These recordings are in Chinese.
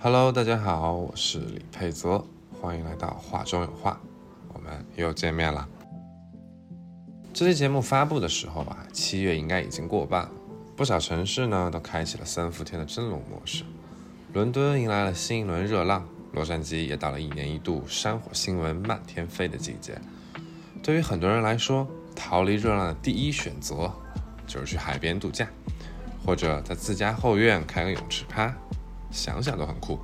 Hello，大家好，我是李佩泽，欢迎来到画中有画，我们又见面了。这期节目发布的时候吧，七月应该已经过半了，不少城市呢都开启了三伏天的蒸笼模式。伦敦迎来了新一轮热浪，洛杉矶也到了一年一度山火新闻漫天飞的季节。对于很多人来说，逃离热浪的第一选择就是去海边度假，或者在自家后院开个泳池趴，想想都很酷。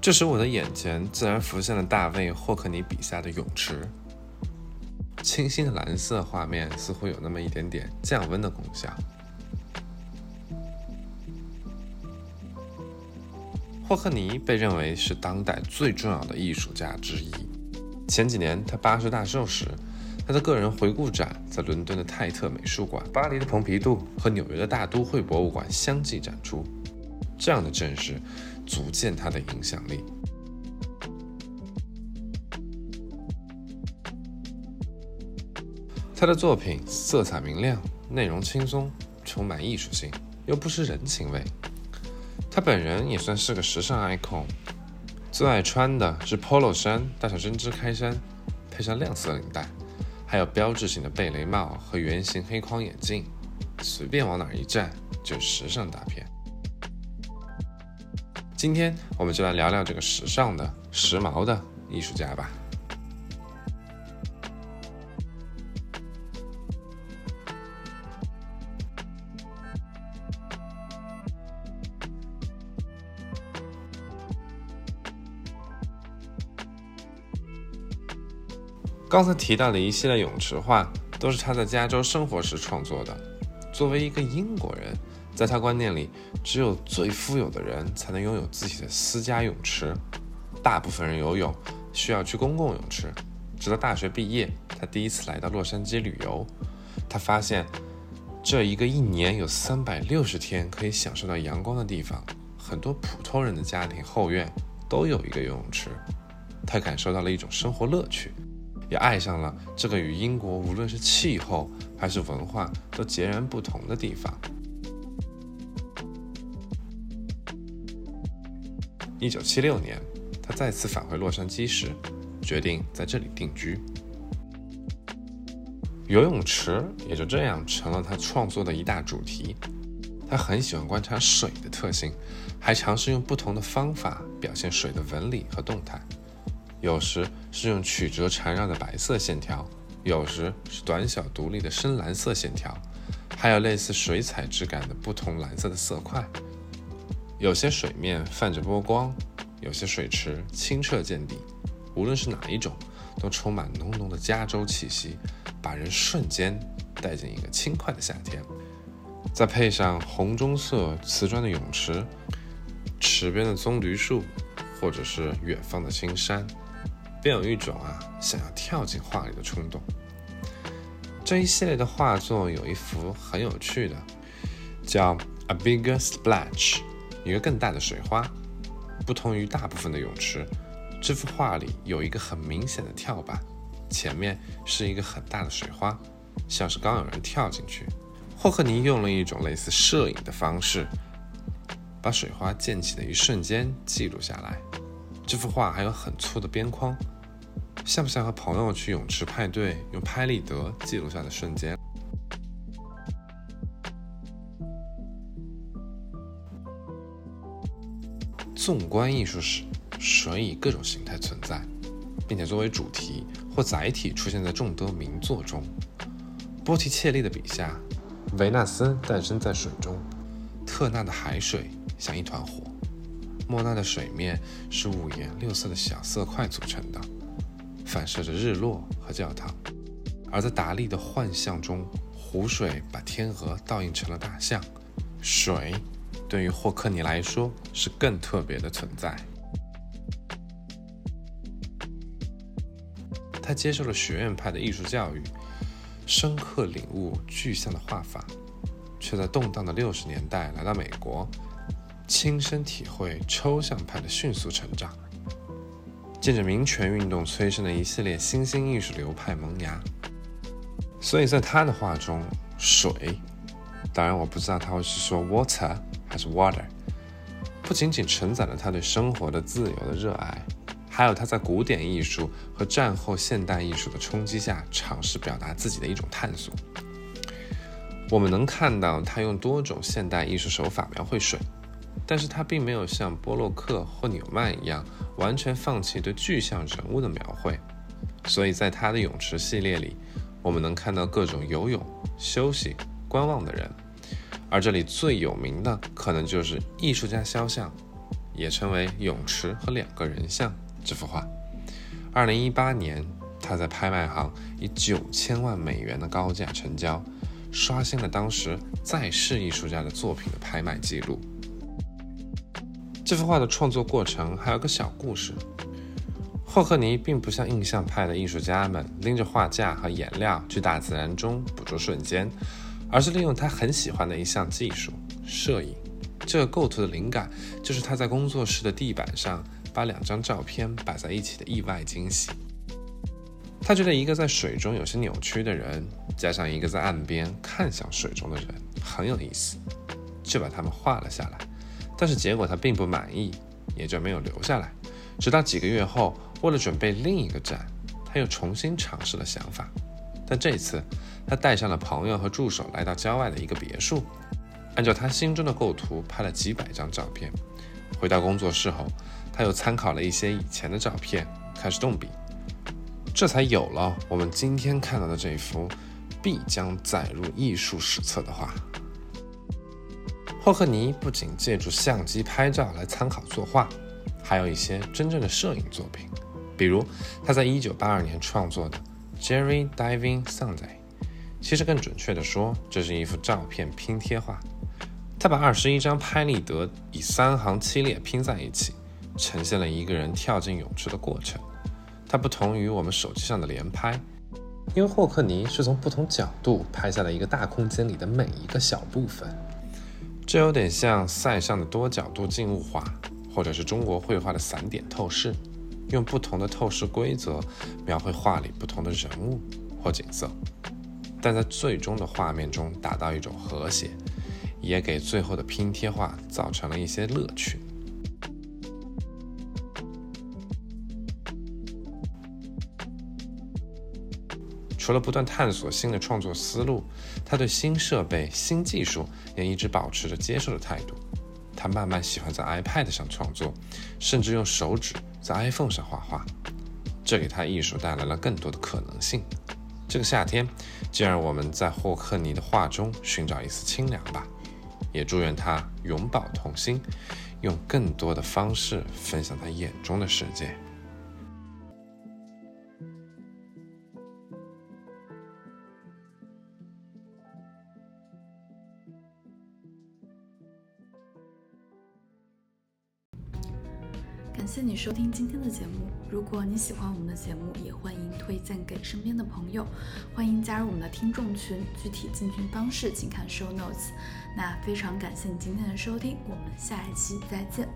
这时，我的眼前自然浮现了大卫·霍克尼笔下的泳池，清新的蓝色画面似乎有那么一点点降温的功效。霍克尼被认为是当代最重要的艺术家之一。前几年他八十大寿时，他的个人回顾展在伦敦的泰特美术馆、巴黎的蓬皮杜和纽约的大都会博物馆相继展出。这样的阵势。足见他的影响力。他的作品色彩明亮，内容轻松，充满艺术性，又不失人情味。他本人也算是个时尚 icon，最爱穿的是 polo 衫，大小针织开衫，配上亮色领带，还有标志性的贝雷帽和圆形黑框眼镜，随便往哪一站就时尚大片。今天我们就来聊聊这个时尚的、时髦的艺术家吧。刚才提到的一系列泳池画，都是他在加州生活时创作的。作为一个英国人。在他观念里，只有最富有的人才能拥有自己的私家泳池。大部分人游泳需要去公共泳池。直到大学毕业，他第一次来到洛杉矶旅游，他发现这一个一年有三百六十天可以享受到阳光的地方，很多普通人的家庭后院都有一个游泳池。他感受到了一种生活乐趣，也爱上了这个与英国无论是气候还是文化都截然不同的地方。一九七六年，他再次返回洛杉矶时，决定在这里定居。游泳池也就这样成了他创作的一大主题。他很喜欢观察水的特性，还尝试用不同的方法表现水的纹理和动态。有时是用曲折缠绕的白色线条，有时是短小独立的深蓝色线条，还有类似水彩质感的不同蓝色的色块。有些水面泛着波光，有些水池清澈见底。无论是哪一种，都充满浓浓的加州气息，把人瞬间带进一个轻快的夏天。再配上红棕色瓷砖的泳池、池边的棕榈树，或者是远方的青山，便有一种啊想要跳进画里的冲动。这一系列的画作有一幅很有趣的，叫《A Bigger Splash》。一个更大的水花，不同于大部分的泳池，这幅画里有一个很明显的跳板，前面是一个很大的水花，像是刚有人跳进去。霍克尼用了一种类似摄影的方式，把水花溅起的一瞬间记录下来。这幅画还有很粗的边框，像不像和朋友去泳池派对用拍立得记录下的瞬间？纵观艺术史，水以各种形态存在，并且作为主题或载体出现在众多名作中。波提切利的笔下，维纳斯诞生在水中；特纳的海水像一团火；莫奈的水面是五颜六色的小色块组成的，反射着日落和教堂；而在达利的幻象中，湖水把天鹅倒映成了大象。水。对于霍克尼来说，是更特别的存在。他接受了学院派的艺术教育，深刻领悟具象的画法，却在动荡的六十年代来到美国，亲身体会抽象派的迅速成长，见着民权运动催生的一系列新兴艺术流派萌芽。所以在他的画中，水当然，我不知道他会是说 water 还是 water。不仅仅承载了他对生活的自由的热爱，还有他在古典艺术和战后现代艺术的冲击下尝试表达自己的一种探索。我们能看到他用多种现代艺术手法描绘水，但是他并没有像波洛克或纽曼一样完全放弃对具象人物的描绘。所以在他的泳池系列里，我们能看到各种游泳、休息、观望的人。而这里最有名的可能就是艺术家肖像，也称为泳池和两个人像这幅画。二零一八年，他在拍卖行以九千万美元的高价成交，刷新了当时在世艺术家的作品的拍卖记录。这幅画的创作过程还有个小故事：霍克尼并不像印象派的艺术家们拎着画架和颜料去大自然中捕捉瞬间。而是利用他很喜欢的一项技术——摄影。这个构图的灵感就是他在工作室的地板上把两张照片摆在一起的意外惊喜。他觉得一个在水中有些扭曲的人，加上一个在岸边看向水中的人很有意思，就把他们画了下来。但是结果他并不满意，也就没有留下来。直到几个月后，为了准备另一个展，他又重新尝试了想法。但这次，他带上了朋友和助手，来到郊外的一个别墅，按照他心中的构图拍了几百张照片。回到工作室后，他又参考了一些以前的照片，开始动笔，这才有了我们今天看到的这幅必将载入艺术史册的画。霍克尼不仅借助相机拍照来参考作画，还有一些真正的摄影作品，比如他在1982年创作的。Jerry Diving Sunday，其实更准确地说，这是一幅照片拼贴画。他把二十一张拍立得以三行七列拼在一起，呈现了一个人跳进泳池的过程。它不同于我们手机上的连拍，因为霍克尼是从不同角度拍下了一个大空间里的每一个小部分。这有点像塞尚的多角度静物画，或者是中国绘画的散点透视。用不同的透视规则描绘画里不同的人物或景色，但在最终的画面中达到一种和谐，也给最后的拼贴画造成了一些乐趣。除了不断探索新的创作思路，他对新设备、新技术也一直保持着接受的态度。他慢慢喜欢在 iPad 上创作，甚至用手指在 iPhone 上画画，这给他艺术带来了更多的可能性。这个夏天，就让我们在霍克尼的画中寻找一丝清凉吧。也祝愿他永葆童心，用更多的方式分享他眼中的世界。谢你收听今天的节目。如果你喜欢我们的节目，也欢迎推荐给身边的朋友。欢迎加入我们的听众群，具体进群方式请看 show notes。那非常感谢你今天的收听，我们下一期再见。